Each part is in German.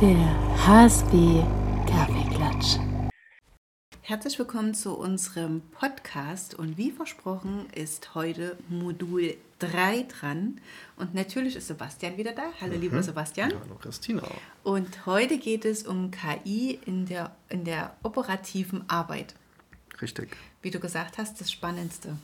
Der HSB Kaffeeklatsch. Herzlich willkommen zu unserem Podcast und wie versprochen ist heute Modul 3 dran und natürlich ist Sebastian wieder da. Hallo mhm. lieber Sebastian. Ja, hallo Christina. Und heute geht es um KI in der, in der operativen Arbeit. Richtig. Wie du gesagt hast, das Spannendste.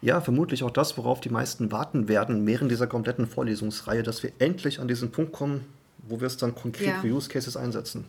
Ja, vermutlich auch das, worauf die meisten warten werden während dieser kompletten Vorlesungsreihe, dass wir endlich an diesen Punkt kommen, wo wir es dann konkret ja. für Use Cases einsetzen.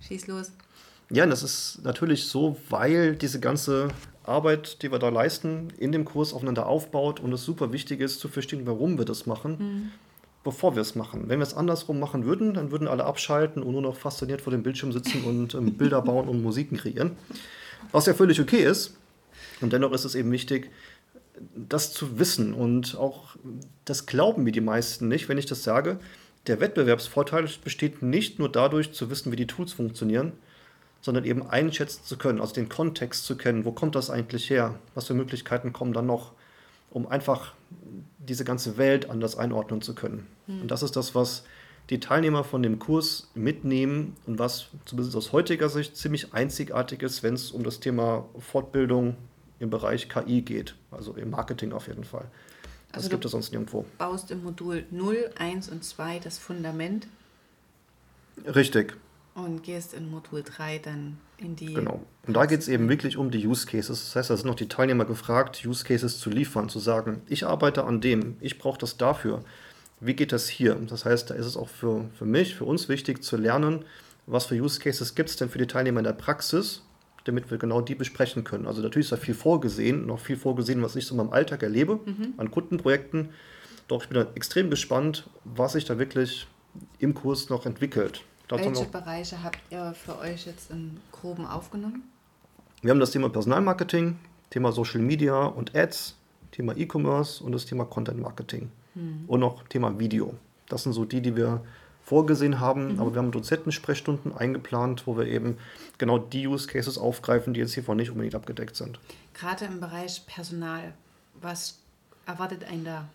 Schieß los. Ja, das ist natürlich so, weil diese ganze Arbeit, die wir da leisten, in dem Kurs aufeinander aufbaut und es super wichtig ist zu verstehen, warum wir das machen, mhm. bevor wir es machen. Wenn wir es andersrum machen würden, dann würden alle abschalten und nur noch fasziniert vor dem Bildschirm sitzen und ähm, Bilder bauen und Musiken kreieren. Was ja völlig okay ist. Und dennoch ist es eben wichtig, das zu wissen. Und auch das glauben mir die meisten nicht, wenn ich das sage. Der Wettbewerbsvorteil besteht nicht nur dadurch, zu wissen, wie die Tools funktionieren, sondern eben einschätzen zu können, also den Kontext zu kennen, wo kommt das eigentlich her, was für Möglichkeiten kommen dann noch, um einfach diese ganze Welt anders einordnen zu können. Mhm. Und das ist das, was die Teilnehmer von dem Kurs mitnehmen und was zumindest aus heutiger Sicht ziemlich einzigartig ist, wenn es um das Thema Fortbildung im Bereich KI geht, also im Marketing auf jeden Fall. Das also gibt es sonst nirgendwo. Du baust im Modul 0, 1 und 2 das Fundament. Richtig. Und gehst in Modul 3 dann in die. Genau. Und da geht es eben wirklich um die Use Cases. Das heißt, da sind noch die Teilnehmer gefragt, Use Cases zu liefern, zu sagen, ich arbeite an dem, ich brauche das dafür. Wie geht das hier? Das heißt, da ist es auch für, für mich, für uns wichtig zu lernen, was für Use Cases gibt es denn für die Teilnehmer in der Praxis, damit wir genau die besprechen können. Also natürlich ist da viel vorgesehen, noch viel vorgesehen, was ich so in meinem Alltag erlebe mhm. an Kundenprojekten. Doch ich bin da extrem gespannt, was sich da wirklich im Kurs noch entwickelt. Dazu Welche noch, Bereiche habt ihr für euch jetzt im Groben aufgenommen? Wir haben das Thema Personalmarketing, Thema Social Media und Ads, Thema E-Commerce und das Thema Content Marketing. Hm. Und noch Thema Video. Das sind so die, die wir vorgesehen haben, mhm. aber wir haben Dozentensprechstunden eingeplant, wo wir eben genau die Use Cases aufgreifen, die jetzt hiervon nicht unbedingt abgedeckt sind. Gerade im Bereich Personal, was erwartet einen da?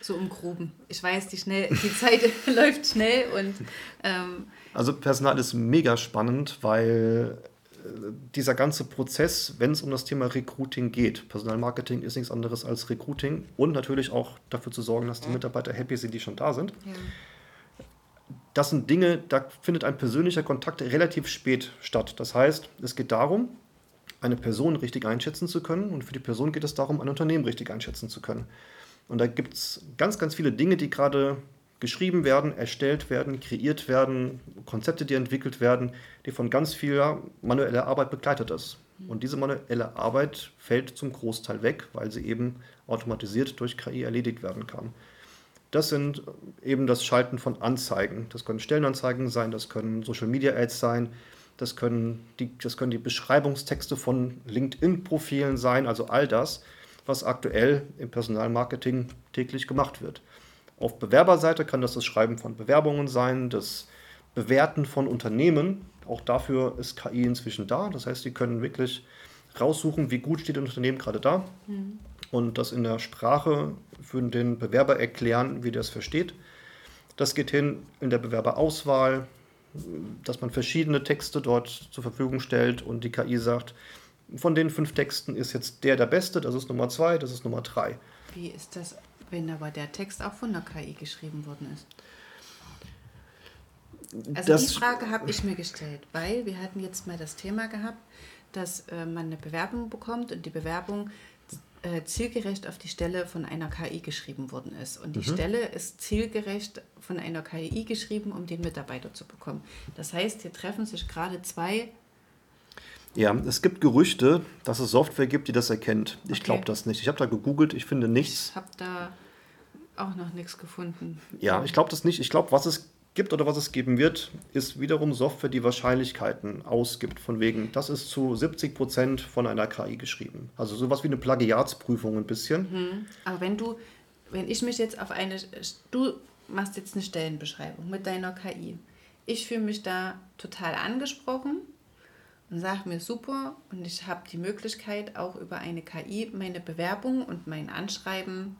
So im Groben. Ich weiß, die, schnell, die Zeit läuft schnell und. Ähm also, Personal ist mega spannend, weil äh, dieser ganze Prozess, wenn es um das Thema Recruiting geht, Personalmarketing ist nichts anderes als Recruiting und natürlich auch dafür zu sorgen, dass die Mitarbeiter happy sind, die schon da sind. Ja. Das sind Dinge, da findet ein persönlicher Kontakt relativ spät statt. Das heißt, es geht darum, eine Person richtig einschätzen zu können und für die Person geht es darum, ein Unternehmen richtig einschätzen zu können. Und da gibt es ganz, ganz viele Dinge, die gerade geschrieben werden, erstellt werden, kreiert werden, Konzepte, die entwickelt werden, die von ganz viel manueller Arbeit begleitet ist. Und diese manuelle Arbeit fällt zum Großteil weg, weil sie eben automatisiert durch KI erledigt werden kann. Das sind eben das Schalten von Anzeigen. Das können Stellenanzeigen sein, das können Social Media Ads sein, das können die, das können die Beschreibungstexte von LinkedIn-Profilen sein, also all das, was aktuell im Personalmarketing täglich gemacht wird. Auf Bewerberseite kann das das Schreiben von Bewerbungen sein, das Bewerten von Unternehmen. Auch dafür ist KI inzwischen da. Das heißt, die können wirklich raussuchen, wie gut steht ein Unternehmen gerade da mhm. Und das in der Sprache für den Bewerber erklären, wie der es versteht. Das geht hin in der Bewerberauswahl, dass man verschiedene Texte dort zur Verfügung stellt und die KI sagt, von den fünf Texten ist jetzt der der beste, das ist Nummer zwei, das ist Nummer drei. Wie ist das, wenn aber der Text auch von der KI geschrieben worden ist? Also das, die Frage habe ich mir gestellt, weil wir hatten jetzt mal das Thema gehabt, dass äh, man eine Bewerbung bekommt und die Bewerbung äh, zielgerecht auf die Stelle von einer KI geschrieben worden ist. Und die mhm. Stelle ist zielgerecht von einer KI geschrieben, um den Mitarbeiter zu bekommen. Das heißt, hier treffen sich gerade zwei ja, es gibt Gerüchte, dass es Software gibt, die das erkennt. Ich okay. glaube das nicht. Ich habe da gegoogelt, ich finde nichts. Ich habe da auch noch nichts gefunden. Ja, ich glaube das nicht. Ich glaube, was es gibt oder was es geben wird, ist wiederum Software, die Wahrscheinlichkeiten ausgibt. Von wegen, das ist zu 70 Prozent von einer KI geschrieben. Also sowas wie eine Plagiatsprüfung ein bisschen. Mhm. Aber wenn du, wenn ich mich jetzt auf eine, du machst jetzt eine Stellenbeschreibung mit deiner KI. Ich fühle mich da total angesprochen und sage mir super und ich habe die Möglichkeit auch über eine KI meine Bewerbung und mein Anschreiben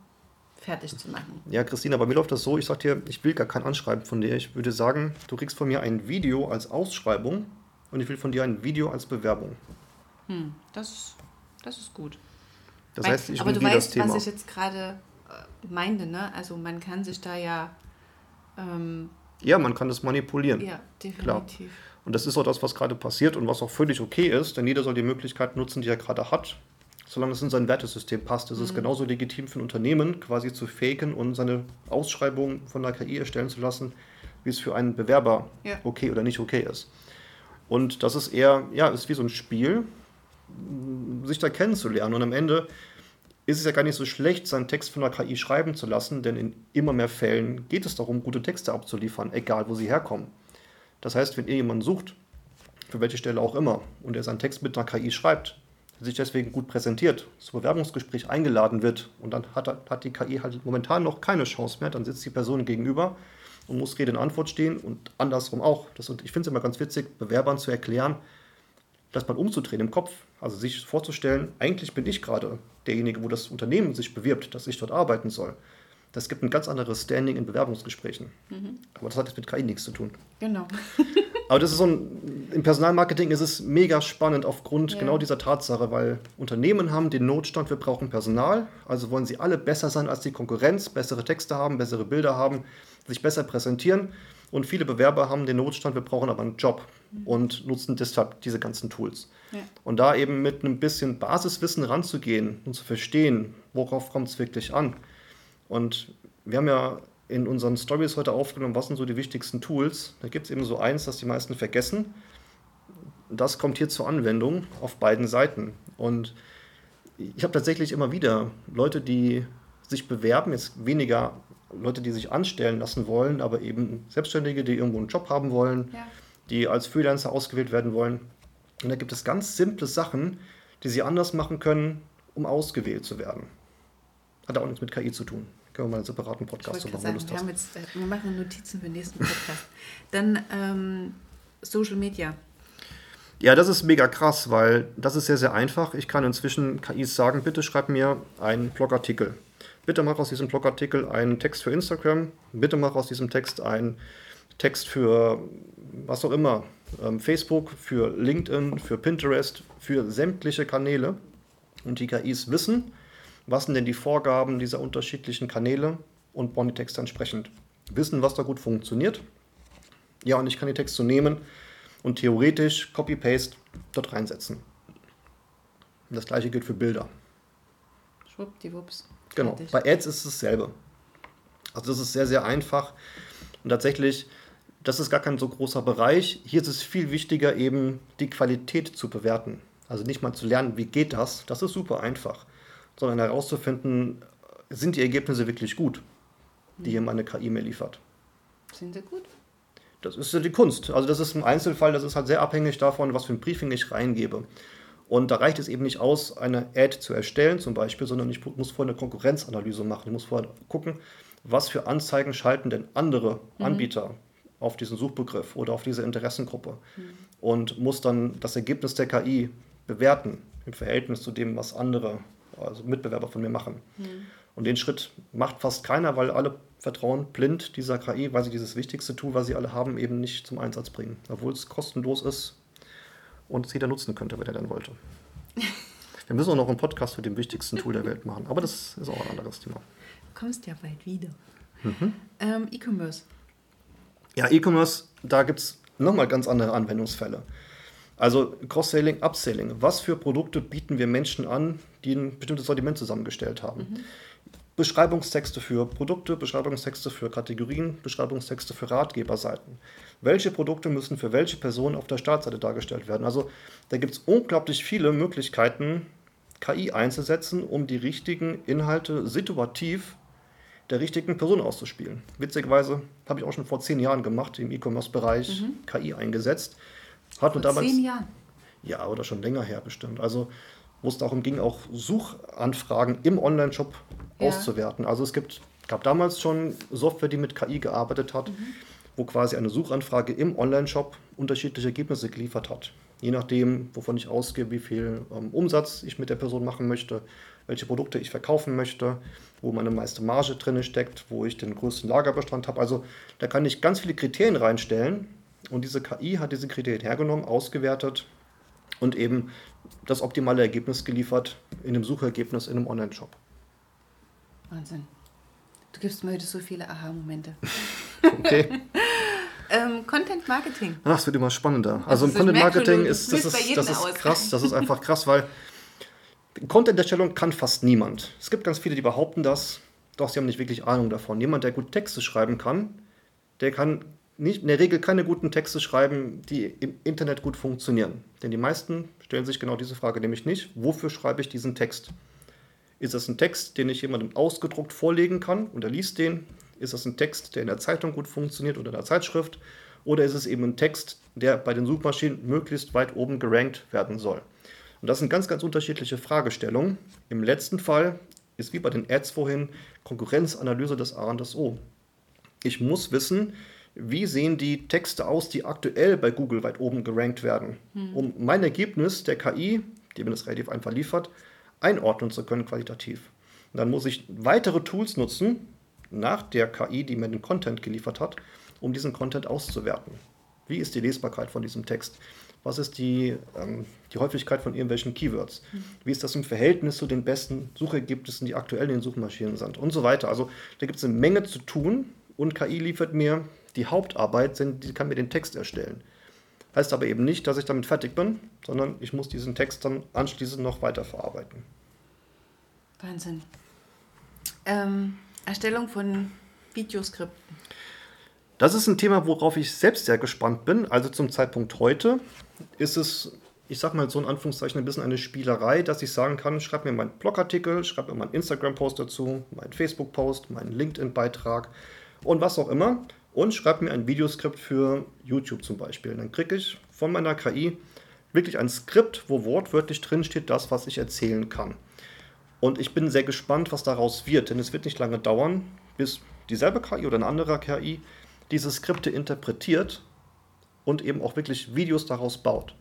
fertig zu machen. Ja, Christina, bei mir läuft das so, ich sag dir, ich will gar kein Anschreiben von dir. Ich würde sagen, du kriegst von mir ein Video als Ausschreibung und ich will von dir ein Video als Bewerbung. Hm, das, das ist gut. Das Weil- heißt, ich aber du weißt, was ich jetzt gerade äh, meinte, ne? Also man kann sich da ja, ähm, Ja, man kann das manipulieren. ja, Klar. definitiv. Und das ist auch das, was gerade passiert und was auch völlig okay ist, denn jeder soll die Möglichkeit nutzen, die er gerade hat. Solange es in sein Wertesystem passt, Mhm. ist es genauso legitim für ein Unternehmen, quasi zu faken und seine Ausschreibung von der KI erstellen zu lassen, wie es für einen Bewerber Ja. okay oder nicht okay ist. Und das ist eher, ja, ist wie so ein Spiel, sich da kennenzulernen. Und am Ende ist es ja gar nicht so schlecht, seinen Text von der KI schreiben zu lassen, denn in immer mehr Fällen geht es darum, gute Texte abzuliefern, egal wo sie herkommen. Das heißt, wenn ihr jemanden sucht, für welche Stelle auch immer, und er seinen Text mit einer KI schreibt, sich deswegen gut präsentiert, zum Bewerbungsgespräch eingeladen wird und dann hat, hat die KI halt momentan noch keine Chance mehr, dann sitzt die Person gegenüber und muss Rede und Antwort stehen und andersrum auch. Das, und ich finde es immer ganz witzig, Bewerbern zu erklären, das mal umzudrehen im Kopf. Also sich vorzustellen, eigentlich bin ich gerade derjenige, wo das Unternehmen sich bewirbt, dass ich dort arbeiten soll. Das gibt ein ganz anderes Standing in Bewerbungsgesprächen. Aber das hat jetzt mit KI nichts zu tun. Genau. Aber das ist so ein, im Personalmarketing ist es mega spannend aufgrund Ja. genau dieser Tatsache, weil Unternehmen haben den Notstand, wir brauchen Personal, also wollen sie alle besser sein als die Konkurrenz, bessere Texte haben, bessere Bilder haben, sich besser präsentieren. Und viele Bewerber haben den Notstand, wir brauchen aber einen Job und nutzen deshalb diese ganzen Tools. Ja. Und da eben mit einem bisschen Basiswissen ranzugehen und zu verstehen, worauf kommt es wirklich an. Und wir haben ja in unseren Stories heute aufgenommen, was sind so die wichtigsten Tools. Da gibt es eben so eins, das die meisten vergessen. Das kommt hier zur Anwendung auf beiden Seiten. Und ich habe tatsächlich immer wieder Leute, die sich bewerben, jetzt weniger Leute, die sich anstellen lassen wollen, aber eben Selbstständige, die irgendwo einen Job haben wollen, Ja. die als Freelancer ausgewählt werden wollen. Und da gibt es ganz simple Sachen, die sie anders machen können, um ausgewählt zu werden. Hat auch nichts mit KI zu tun. Können wir mal einen separaten Podcast machen, sagen, wenn du Lust wir, haben jetzt, äh, wir machen Notizen für den nächsten Podcast. Dann ähm, Social Media. Ja, das ist mega krass, weil das ist sehr, sehr einfach. Ich kann inzwischen KIs sagen, bitte schreib mir einen Blogartikel. Bitte mach aus diesem Blogartikel einen Text für Instagram. Bitte mach aus diesem Text einen Text für was auch immer. Ähm, Facebook, für LinkedIn, für Pinterest, für sämtliche Kanäle. Und die KIs wissen, was sind denn die Vorgaben dieser unterschiedlichen Kanäle und bauen die Texte entsprechend. Wissen, was da gut funktioniert. Ja, und ich kann die Texte nehmen und theoretisch Copy-Paste dort reinsetzen. Und das gleiche gilt für Bilder. Schwuppdiwupps. Genau. Fertig. Bei Ads ist es dasselbe. Also das ist sehr, sehr einfach. Und tatsächlich, das ist gar kein so großer Bereich. Hier ist es viel wichtiger, eben die Qualität zu bewerten. Also nicht mal zu lernen, wie geht das, das ist super einfach, sondern herauszufinden, sind die Ergebnisse wirklich gut, die hier meine KI mir liefert. Sind sie gut? Das ist ja die Kunst. Also das ist im Einzelfall, das ist halt sehr abhängig davon, was für ein Briefing ich reingebe. Und da reicht es eben nicht aus, eine Ad zu erstellen zum Beispiel, sondern ich muss vorher eine Konkurrenzanalyse machen. Ich muss vorher gucken, was für Anzeigen schalten denn andere Anbieter auf diesen Suchbegriff oder auf diese Interessengruppe. Und muss dann das Ergebnis der KI bewerten im Verhältnis zu dem, was andere, also Mitbewerber von mir machen. Und den Schritt macht fast keiner, weil alle vertrauen blind dieser KI, weil sie dieses wichtigste Tool, was sie alle haben, eben nicht zum Einsatz bringen. Obwohl es kostenlos ist und es jeder nutzen könnte, wenn er dann wollte. Wir müssen auch noch einen Podcast zu dem wichtigsten Tool der Welt machen, aber das ist auch ein anderes Thema. Du kommst ja bald wieder. Mhm. Ähm, E-Commerce. Ja, E-Commerce, da gibt es nochmal ganz andere Anwendungsfälle. Also Cross-Selling, Upselling. Was für Produkte bieten wir Menschen an, die ein bestimmtes Sortiment zusammengestellt haben? Beschreibungstexte für Produkte, Beschreibungstexte für Kategorien, Beschreibungstexte für Ratgeberseiten. Welche Produkte müssen für welche Person auf der Startseite dargestellt werden? Also da gibt es unglaublich viele Möglichkeiten, KI einzusetzen, um die richtigen Inhalte situativ der richtigen Person auszuspielen. Witzigerweise habe ich auch schon vor zehn Jahren gemacht, im E-Commerce-Bereich KI eingesetzt. Hat Vor damals, zehn Jahren. ja, oder schon länger her bestimmt. Also, wo es darum ging, auch Suchanfragen im Online-Shop Ja. auszuwerten. Also es gibt, gab damals schon Software, die mit KI gearbeitet hat, wo quasi eine Suchanfrage im Online-Shop unterschiedliche Ergebnisse geliefert hat. Je nachdem, wovon ich ausgehe, wie viel ähm, Umsatz ich mit der Person machen möchte, welche Produkte ich verkaufen möchte, wo meine meiste Marge drin steckt, wo ich den größten Lagerbestand habe. Also da kann ich ganz viele Kriterien reinstellen und diese KI hat diese Kriterien hergenommen, ausgewertet und eben das optimale Ergebnis geliefert in einem Suchergebnis in einem Online-Shop. Wahnsinn. Du gibst mir heute so viele Aha-Momente. okay. ähm, Content Marketing. Ach, es wird immer spannender. Also, also im Content Marketing ist das, ist das ist krass. Das ist einfach krass, weil Content-Erstellung kann fast niemand. Es gibt ganz viele, die behaupten das, doch sie haben nicht wirklich Ahnung davon. Jemand, der gut Texte schreiben kann, der kann nicht, in der Regel keine guten Texte schreiben, die im Internet gut funktionieren. Denn die meisten stellen sich genau diese Frage, nämlich nicht, wofür schreibe ich diesen Text? Ist das ein Text, den ich jemandem ausgedruckt vorlegen kann und er liest den? Ist das ein Text, der in der Zeitung gut funktioniert oder in der Zeitschrift? Oder ist es eben ein Text, der bei den Suchmaschinen möglichst weit oben gerankt werden soll? Und das sind ganz, ganz unterschiedliche Fragestellungen. Im letzten Fall ist wie bei den Ads vorhin Konkurrenzanalyse des A und des O. Ich muss wissen, wie sehen die Texte aus, die aktuell bei Google weit oben gerankt werden, hm. um mein Ergebnis der KI, die mir das relativ einfach liefert, einordnen zu können qualitativ. Und dann muss ich weitere Tools nutzen, nach der KI, die mir den Content geliefert hat, um diesen Content auszuwerten. Wie ist die Lesbarkeit von diesem Text? was ist die, ähm, die Häufigkeit von irgendwelchen Keywords, wie ist das im Verhältnis zu den besten Suchergebnissen, die aktuell in den Suchmaschinen sind und so weiter. Also da gibt es eine Menge zu tun und KI liefert mir die Hauptarbeit, denn die kann mir den Text erstellen. Heißt aber eben nicht, dass ich damit fertig bin, sondern ich muss diesen Text dann anschließend noch weiterverarbeiten. Wahnsinn. Ähm, Erstellung von Videoskripten. Das ist ein Thema, worauf ich selbst sehr gespannt bin. Also zum Zeitpunkt heute ist es, ich sag mal so in Anführungszeichen, ein bisschen eine Spielerei, dass ich sagen kann, schreib mir meinen Blogartikel, schreib mir meinen Instagram-Post dazu, meinen Facebook-Post, meinen LinkedIn-Beitrag und was auch immer und schreib mir ein Videoskript für YouTube zum Beispiel. Dann kriege ich von meiner KI wirklich ein Skript, wo wortwörtlich drin steht, das, was ich erzählen kann. Und ich bin sehr gespannt, was daraus wird, denn es wird nicht lange dauern, bis dieselbe KI oder eine andere KI diese Skripte interpretiert und eben auch wirklich Videos daraus baut.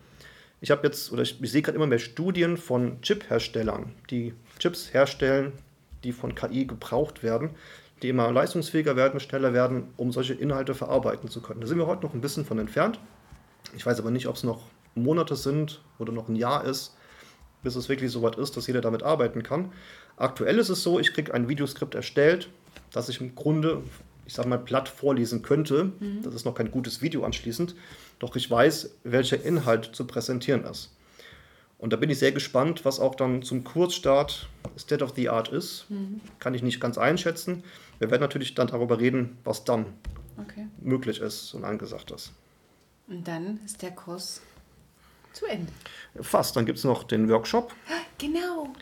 Ich habe jetzt, oder ich, ich sehe gerade immer mehr Studien von Chip-Herstellern, die Chips herstellen, die von KI gebraucht werden, die immer leistungsfähiger werden, schneller werden, um solche Inhalte verarbeiten zu können. Da sind wir heute noch ein bisschen von entfernt. Ich weiß aber nicht, ob es noch Monate sind oder noch ein Jahr ist, bis es wirklich so weit ist, dass jeder damit arbeiten kann. Aktuell ist es so, ich kriege ein Videoskript erstellt, das ich im Grunde ich sage mal, platt vorlesen könnte. Mhm. Das ist noch kein gutes Video anschließend. Doch ich weiß, welcher Inhalt zu präsentieren ist. Und da bin ich sehr gespannt, was auch dann zum Kurzstart State of the Art ist. Mhm. Kann ich nicht ganz einschätzen. Wir werden natürlich dann darüber reden, was dann okay. möglich ist und angesagt ist. Und dann ist der Kurs zu Ende. Fast. Dann gibt es noch den Workshop. Genau.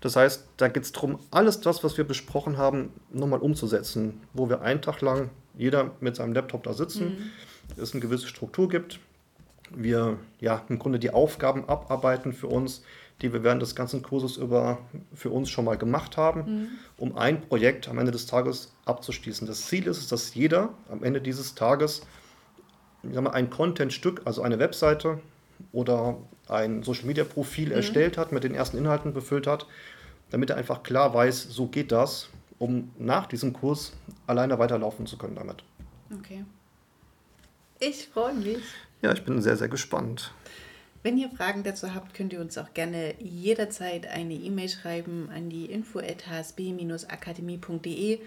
Das heißt, da geht es darum, alles das, was wir besprochen haben, nochmal umzusetzen, wo wir einen Tag lang jeder mit seinem Laptop da sitzen, mhm. es eine gewisse Struktur gibt, wir ja im Grunde die Aufgaben abarbeiten für uns, die wir während des ganzen Kurses über für uns schon mal gemacht haben, mhm. um ein Projekt am Ende des Tages abzuschließen. Das Ziel ist es, dass jeder am Ende dieses Tages mal, ein Content-Stück, also eine Webseite oder ein Social-Media-Profil mhm. erstellt hat, mit den ersten Inhalten befüllt hat, damit er einfach klar weiß, so geht das, um nach diesem Kurs alleine weiterlaufen zu können damit. Okay. Ich freue mich. Ja, ich bin sehr, sehr gespannt. Wenn ihr Fragen dazu habt, könnt ihr uns auch gerne jederzeit eine E-Mail schreiben an die info@hsb-akademie.de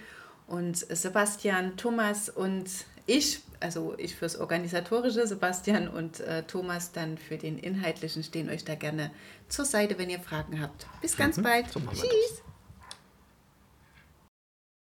und Sebastian, Thomas und ich, also ich fürs Organisatorische, Sebastian und äh, Thomas dann für den Inhaltlichen, stehen euch da gerne zur Seite, wenn ihr Fragen habt. Bis ganz mhm. bald. So Tschüss.